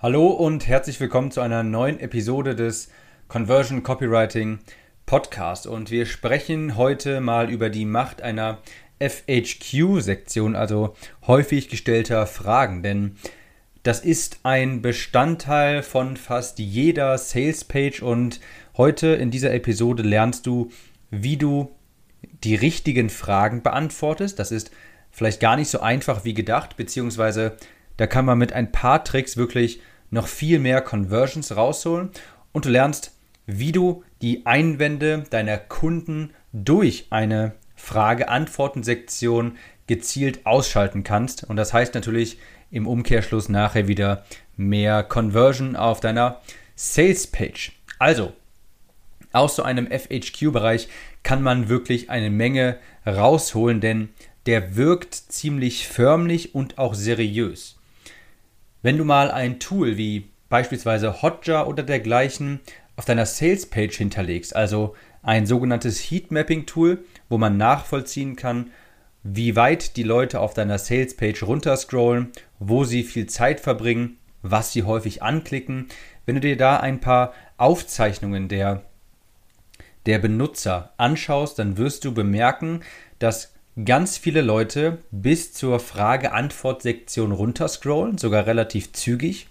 Hallo und herzlich willkommen zu einer neuen Episode des Conversion Copywriting Podcast. Und wir sprechen heute mal über die Macht einer FHQ-Sektion, also häufig gestellter Fragen. Denn das ist ein Bestandteil von fast jeder Sales-Page und heute in dieser Episode lernst du, wie du die richtigen Fragen beantwortest. Das ist vielleicht gar nicht so einfach wie gedacht, beziehungsweise da kann man mit ein paar Tricks wirklich noch viel mehr Conversions rausholen und du lernst, wie du die Einwände deiner Kunden durch eine Frage-Antworten-Sektion gezielt ausschalten kannst. Und das heißt natürlich im Umkehrschluss nachher wieder mehr Conversion auf deiner Sales-Page. Also, aus so einem FHQ-Bereich kann man wirklich eine Menge rausholen, denn der wirkt ziemlich förmlich und auch seriös. Wenn du mal ein Tool wie beispielsweise Hotjar oder dergleichen auf deiner Sales-Page hinterlegst, also ein sogenanntes Heatmapping-Tool, wo man nachvollziehen kann, wie weit die Leute auf deiner Sales-Page runterscrollen, wo sie viel Zeit verbringen, was sie häufig anklicken. Wenn du dir da ein paar Aufzeichnungen der, der Benutzer anschaust, dann wirst du bemerken, dass ganz viele Leute bis zur Frage-Antwort-Sektion runterscrollen, sogar relativ zügig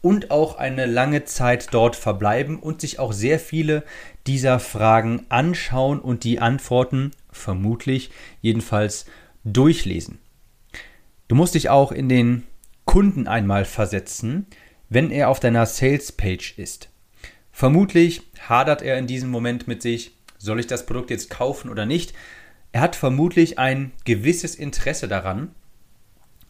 und auch eine lange Zeit dort verbleiben und sich auch sehr viele dieser Fragen anschauen und die Antworten vermutlich jedenfalls durchlesen. Du musst dich auch in den Kunden einmal versetzen, wenn er auf deiner Sales-Page ist. Vermutlich hadert er in diesem Moment mit sich, soll ich das Produkt jetzt kaufen oder nicht? Er hat vermutlich ein gewisses Interesse daran,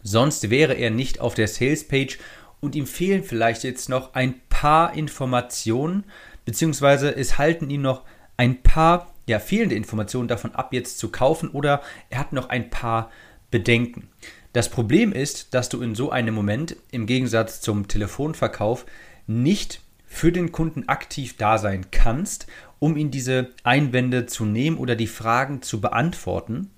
sonst wäre er nicht auf der Sales-Page und ihm fehlen vielleicht jetzt noch ein paar Informationen, beziehungsweise es halten ihn noch ein paar ja, fehlende Informationen davon ab, jetzt zu kaufen oder er hat noch ein paar Bedenken. Das Problem ist, dass du in so einem Moment im Gegensatz zum Telefonverkauf nicht für den Kunden aktiv da sein kannst um ihn diese Einwände zu nehmen oder die Fragen zu beantworten.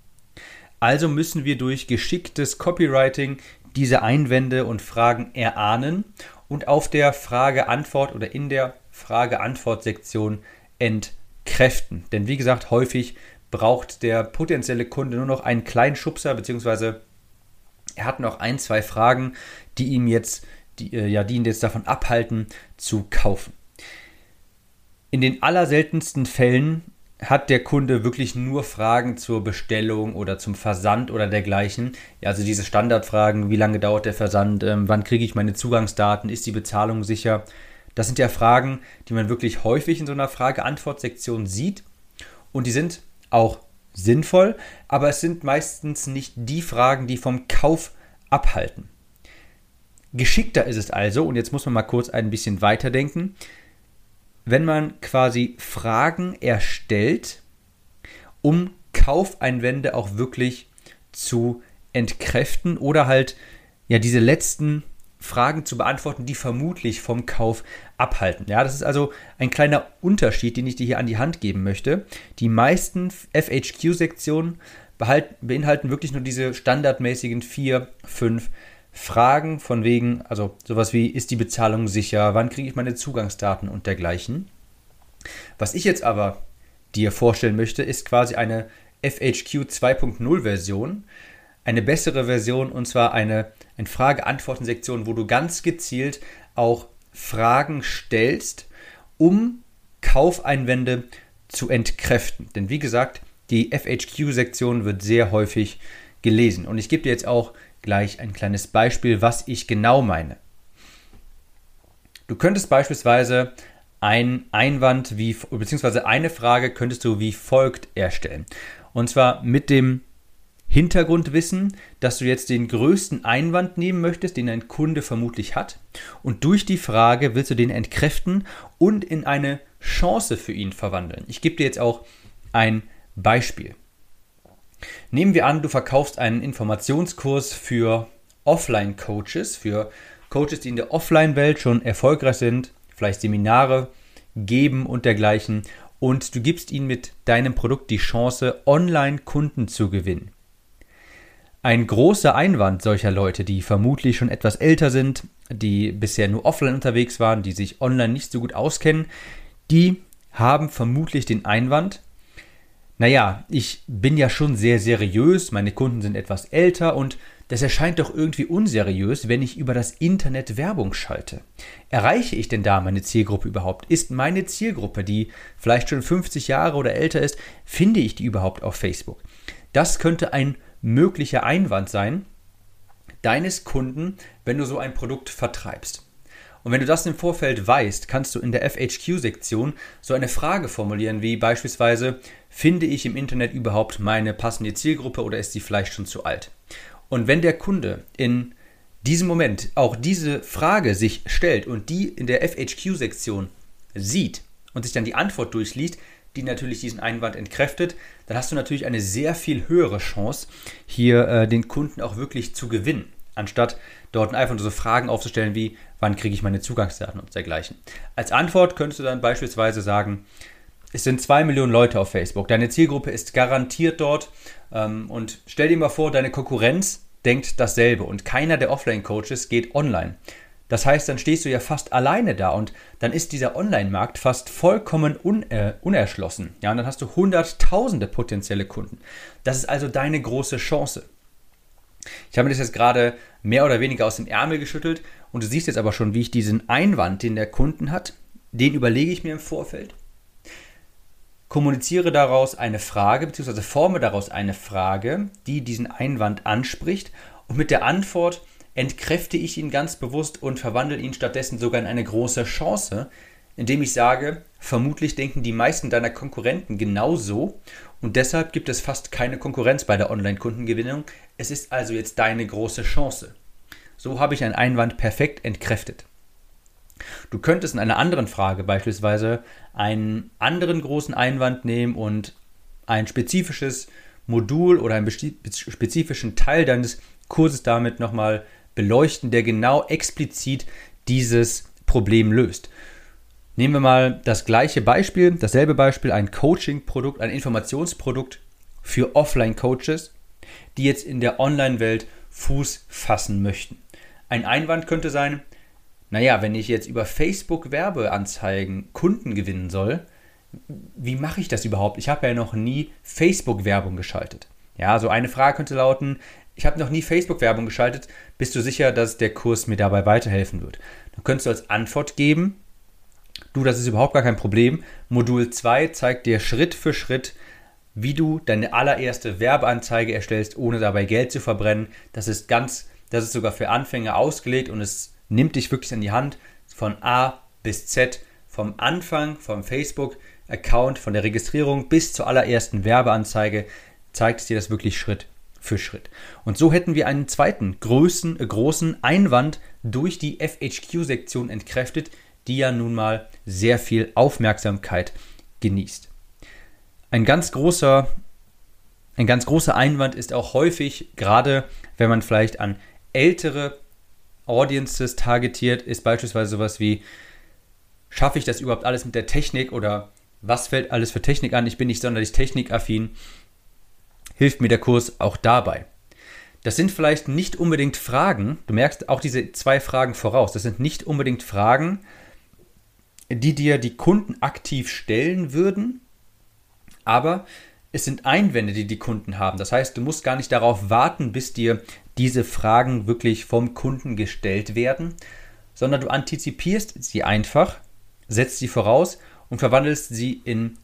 Also müssen wir durch geschicktes Copywriting diese Einwände und Fragen erahnen und auf der Frage-Antwort oder in der Frage-Antwort-Sektion entkräften. Denn wie gesagt, häufig braucht der potenzielle Kunde nur noch einen kleinen Schubser, beziehungsweise er hat noch ein, zwei Fragen, die ihm jetzt, die, äh, ja, die ihn jetzt davon abhalten, zu kaufen. In den allerseltensten Fällen hat der Kunde wirklich nur Fragen zur Bestellung oder zum Versand oder dergleichen. Also diese Standardfragen, wie lange dauert der Versand, ähm, wann kriege ich meine Zugangsdaten, ist die Bezahlung sicher? Das sind ja Fragen, die man wirklich häufig in so einer Frage-Antwort-Sektion sieht und die sind auch sinnvoll, aber es sind meistens nicht die Fragen, die vom Kauf abhalten. Geschickter ist es also, und jetzt muss man mal kurz ein bisschen weiterdenken, wenn man quasi Fragen erstellt, um Kaufeinwände auch wirklich zu entkräften oder halt ja diese letzten Fragen zu beantworten, die vermutlich vom Kauf abhalten. Ja, das ist also ein kleiner Unterschied, den ich dir hier an die Hand geben möchte. Die meisten FHQ-Sektionen beinhalten wirklich nur diese standardmäßigen vier, fünf Fragen von wegen, also sowas wie, ist die Bezahlung sicher, wann kriege ich meine Zugangsdaten und dergleichen. Was ich jetzt aber dir vorstellen möchte, ist quasi eine FHQ 2.0 Version, eine bessere Version und zwar eine, eine Frage-Antworten-Sektion, wo du ganz gezielt auch Fragen stellst, um Kaufeinwände zu entkräften. Denn wie gesagt, die FHQ-Sektion wird sehr häufig gelesen. Und ich gebe dir jetzt auch gleich ein kleines Beispiel, was ich genau meine. Du könntest beispielsweise ein Einwand wie, beziehungsweise eine Frage könntest du wie folgt erstellen. Und zwar mit dem Hintergrundwissen, dass du jetzt den größten Einwand nehmen möchtest, den ein Kunde vermutlich hat. Und durch die Frage willst du den entkräften und in eine Chance für ihn verwandeln. Ich gebe dir jetzt auch ein Beispiel. Nehmen wir an, du verkaufst einen Informationskurs für Offline-Coaches, für Coaches, die in der Offline-Welt schon erfolgreich sind, vielleicht Seminare geben und dergleichen. Und du gibst ihnen mit deinem Produkt die Chance, Online-Kunden zu gewinnen. Ein großer Einwand solcher Leute, die vermutlich schon etwas älter sind, die bisher nur offline unterwegs waren, die sich online nicht so gut auskennen, die haben vermutlich den Einwand, naja, ich bin ja schon sehr seriös, meine Kunden sind etwas älter und das erscheint doch irgendwie unseriös, wenn ich über das Internet Werbung schalte. Erreiche ich denn da meine Zielgruppe überhaupt? Ist meine Zielgruppe, die vielleicht schon 50 Jahre oder älter ist, finde ich die überhaupt auf Facebook? Das könnte ein möglicher Einwand sein deines Kunden, wenn du so ein Produkt vertreibst. Und wenn du das im Vorfeld weißt, kannst du in der FHQ-Sektion so eine Frage formulieren, wie beispielsweise, finde ich im Internet überhaupt meine passende Zielgruppe oder ist sie vielleicht schon zu alt? Und wenn der Kunde in diesem Moment auch diese Frage sich stellt und die in der FHQ-Sektion sieht und sich dann die Antwort durchliest, die natürlich diesen Einwand entkräftet, dann hast du natürlich eine sehr viel höhere Chance, hier äh, den Kunden auch wirklich zu gewinnen, anstatt dort einfach nur so Fragen aufzustellen wie, wann kriege ich meine Zugangsdaten und dergleichen. Als Antwort könntest du dann beispielsweise sagen, es sind zwei Millionen Leute auf Facebook, deine Zielgruppe ist garantiert dort ähm, und stell dir mal vor, deine Konkurrenz denkt dasselbe und keiner der Offline-Coaches geht online. Das heißt, dann stehst du ja fast alleine da und dann ist dieser Online-Markt fast vollkommen un äh, unerschlossen. Ja, und dann hast du hunderttausende potenzielle Kunden. Das ist also deine große Chance. Ich habe mir das jetzt gerade mehr oder weniger aus dem Ärmel geschüttelt und du siehst jetzt aber schon, wie ich diesen Einwand, den der Kunden hat, den überlege ich mir im Vorfeld, kommuniziere daraus eine Frage, beziehungsweise forme daraus eine Frage, die diesen Einwand anspricht und mit der Antwort entkräfte ich ihn ganz bewusst und verwandle ihn stattdessen sogar in eine große Chance, indem ich sage, vermutlich denken die meisten deiner Konkurrenten genauso und deshalb gibt es fast keine Konkurrenz bei der Online-Kundengewinnung. Es ist also jetzt deine große Chance. So habe ich einen Einwand perfekt entkräftet. Du könntest in einer anderen Frage beispielsweise einen anderen großen Einwand nehmen und ein spezifisches Modul oder einen spezifischen Teil deines Kurses damit nochmal beleuchten, der genau explizit dieses Problem löst. Nehmen wir mal das gleiche Beispiel, dasselbe Beispiel, ein Coaching-Produkt, ein Informationsprodukt für Offline-Coaches, die jetzt in der Online-Welt Fuß fassen möchten. Ein Einwand könnte sein, naja, wenn ich jetzt über Facebook Werbeanzeigen Kunden gewinnen soll, wie mache ich das überhaupt? Ich habe ja noch nie Facebook-Werbung geschaltet. Ja, so eine Frage könnte lauten, ich habe noch nie Facebook-Werbung geschaltet, bist du sicher, dass der Kurs mir dabei weiterhelfen wird? Dann könntest du als Antwort geben, du, das ist überhaupt gar kein Problem. Modul 2 zeigt dir Schritt für Schritt, wie du deine allererste Werbeanzeige erstellst, ohne dabei Geld zu verbrennen. Das ist ganz, das ist sogar für Anfänger ausgelegt und es nimmt dich wirklich an die Hand von A bis Z, vom Anfang vom Facebook-Account, von der Registrierung bis zur allerersten Werbeanzeige, zeigt es dir das wirklich Schritt für Schritt. Und so hätten wir einen zweiten großen, äh, großen Einwand durch die FHQ-Sektion entkräftet, die ja nun mal sehr viel Aufmerksamkeit genießt. Ein ganz großer, ein ganz großer Einwand ist auch häufig, gerade wenn man vielleicht an ältere Audiences targetiert, ist beispielsweise sowas wie, schaffe ich das überhaupt alles mit der Technik oder was fällt alles für Technik an? Ich bin nicht sonderlich technikaffin hilft mir der Kurs auch dabei. Das sind vielleicht nicht unbedingt Fragen, du merkst auch diese zwei Fragen voraus, das sind nicht unbedingt Fragen, die dir die Kunden aktiv stellen würden, aber es sind Einwände, die die Kunden haben. Das heißt, du musst gar nicht darauf warten, bis dir diese Fragen wirklich vom Kunden gestellt werden, sondern du antizipierst sie einfach, setzt sie voraus und verwandelst sie in,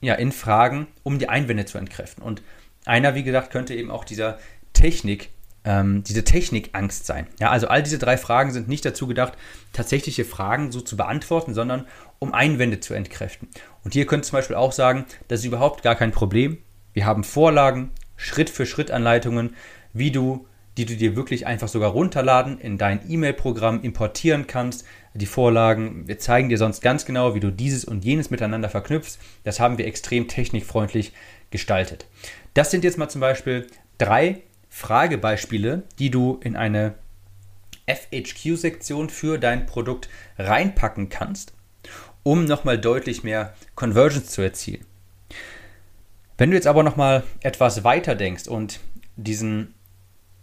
ja, in Fragen, um die Einwände zu entkräften. Und einer, wie gesagt, könnte eben auch dieser Technik, ähm, diese Technikangst sein. Ja, also all diese drei Fragen sind nicht dazu gedacht, tatsächliche Fragen so zu beantworten, sondern um Einwände zu entkräften. Und hier könnt ihr zum Beispiel auch sagen, das ist überhaupt gar kein Problem. Wir haben Vorlagen, Schritt für Schritt Anleitungen, wie du, die du dir wirklich einfach sogar runterladen, in dein E-Mail-Programm importieren kannst. Die Vorlagen, wir zeigen dir sonst ganz genau, wie du dieses und jenes miteinander verknüpfst. Das haben wir extrem technikfreundlich gestaltet. Das sind jetzt mal zum Beispiel drei Fragebeispiele, die du in eine FHQ-Sektion für dein Produkt reinpacken kannst, um nochmal deutlich mehr Conversions zu erzielen. Wenn du jetzt aber nochmal etwas weiter denkst und diesen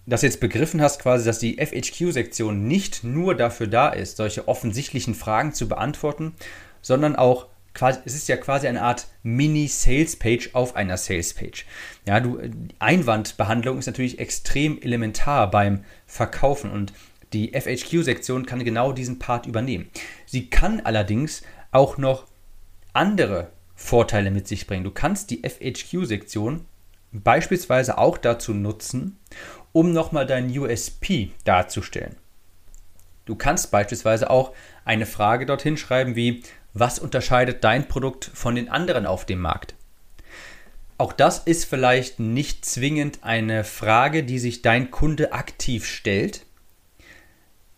das jetzt begriffen hast, quasi, dass die FHQ-Sektion nicht nur dafür da ist, solche offensichtlichen Fragen zu beantworten, sondern auch quasi, es ist ja quasi eine Art Mini-Sales-Page auf einer Sales-Page. Ja, du, Einwandbehandlung ist natürlich extrem elementar beim Verkaufen und die FHQ-Sektion kann genau diesen Part übernehmen. Sie kann allerdings auch noch andere Vorteile mit sich bringen. Du kannst die FHQ-Sektion beispielsweise auch dazu nutzen, um nochmal dein USP darzustellen. Du kannst beispielsweise auch eine Frage dorthin schreiben wie, was unterscheidet dein Produkt von den anderen auf dem Markt? Auch das ist vielleicht nicht zwingend eine Frage, die sich dein Kunde aktiv stellt,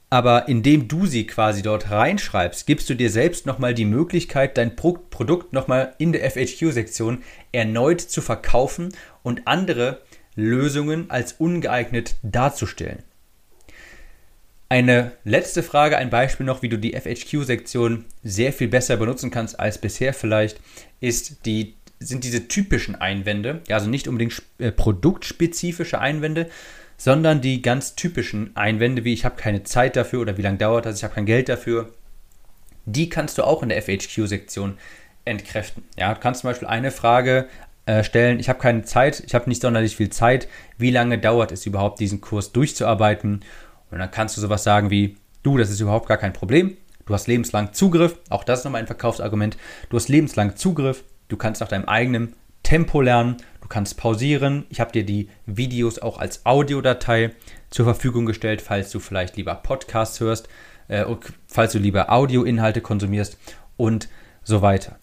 aber indem du sie quasi dort reinschreibst, gibst du dir selbst nochmal die Möglichkeit, dein Pro Produkt nochmal in der FHQ-Sektion erneut zu verkaufen und andere Lösungen als ungeeignet darzustellen. Eine letzte Frage, ein Beispiel noch, wie du die FHQ-Sektion sehr viel besser benutzen kannst als bisher vielleicht, ist die, sind diese typischen Einwände, also nicht unbedingt äh, produktspezifische Einwände, sondern die ganz typischen Einwände, wie ich habe keine Zeit dafür oder wie lange dauert das, ich habe kein Geld dafür, die kannst du auch in der FHQ-Sektion entkräften. Ja, du kannst zum Beispiel eine Frage äh, stellen, ich habe keine Zeit, ich habe nicht sonderlich viel Zeit, wie lange dauert es überhaupt, diesen Kurs durchzuarbeiten? Und dann kannst du sowas sagen wie, du, das ist überhaupt gar kein Problem, du hast lebenslang Zugriff, auch das ist nochmal ein Verkaufsargument, du hast lebenslang Zugriff, du kannst nach deinem eigenen Tempo lernen, du kannst pausieren, ich habe dir die Videos auch als Audiodatei zur Verfügung gestellt, falls du vielleicht lieber Podcasts hörst, äh, falls du lieber Audioinhalte konsumierst und so weiter.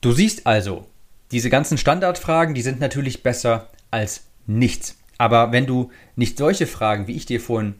Du siehst also, diese ganzen Standardfragen, die sind natürlich besser als nichts. Aber wenn du nicht solche Fragen, wie ich dir vorhin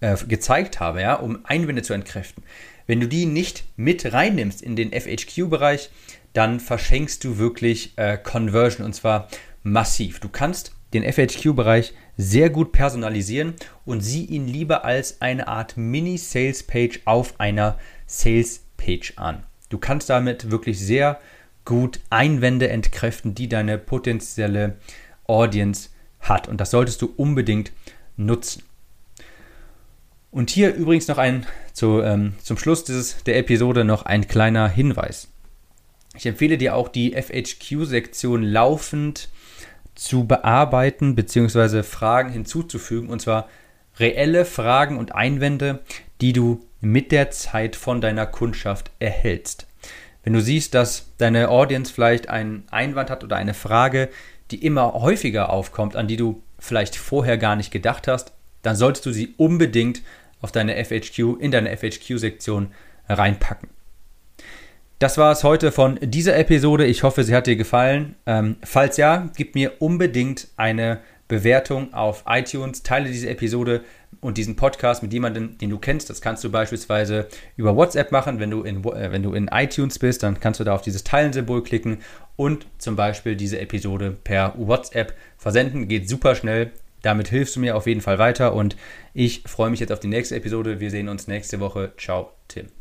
äh, gezeigt habe, ja, um Einwände zu entkräften, wenn du die nicht mit reinnimmst in den FHQ-Bereich, dann verschenkst du wirklich äh, Conversion und zwar massiv. Du kannst den FHQ-Bereich sehr gut personalisieren und sieh ihn lieber als eine Art Mini-Sales-Page auf einer Sales-Page an. Du kannst damit wirklich sehr gut Einwände entkräften, die deine potenzielle Audience hat. Und das solltest du unbedingt nutzen. Und hier übrigens noch ein, zu, ähm, zum Schluss dieses, der Episode noch ein kleiner Hinweis. Ich empfehle dir auch die FHQ-Sektion laufend zu bearbeiten bzw. Fragen hinzuzufügen. Und zwar reelle Fragen und Einwände, die du mit der Zeit von deiner Kundschaft erhältst. Wenn du siehst, dass deine Audience vielleicht einen Einwand hat oder eine Frage, die immer häufiger aufkommt, an die du vielleicht vorher gar nicht gedacht hast, dann solltest du sie unbedingt auf deine FHQ, in deine FHQ-Sektion reinpacken. Das war es heute von dieser Episode. Ich hoffe, sie hat dir gefallen. Ähm, falls ja, gib mir unbedingt eine Bewertung auf iTunes. Teile diese Episode und diesen Podcast mit jemandem, den du kennst. Das kannst du beispielsweise über WhatsApp machen. Wenn du in, äh, wenn du in iTunes bist, dann kannst du da auf dieses Teilen-Symbol klicken und zum Beispiel diese Episode per WhatsApp versenden. Geht super schnell. Damit hilfst du mir auf jeden Fall weiter und ich freue mich jetzt auf die nächste Episode. Wir sehen uns nächste Woche. Ciao, Tim.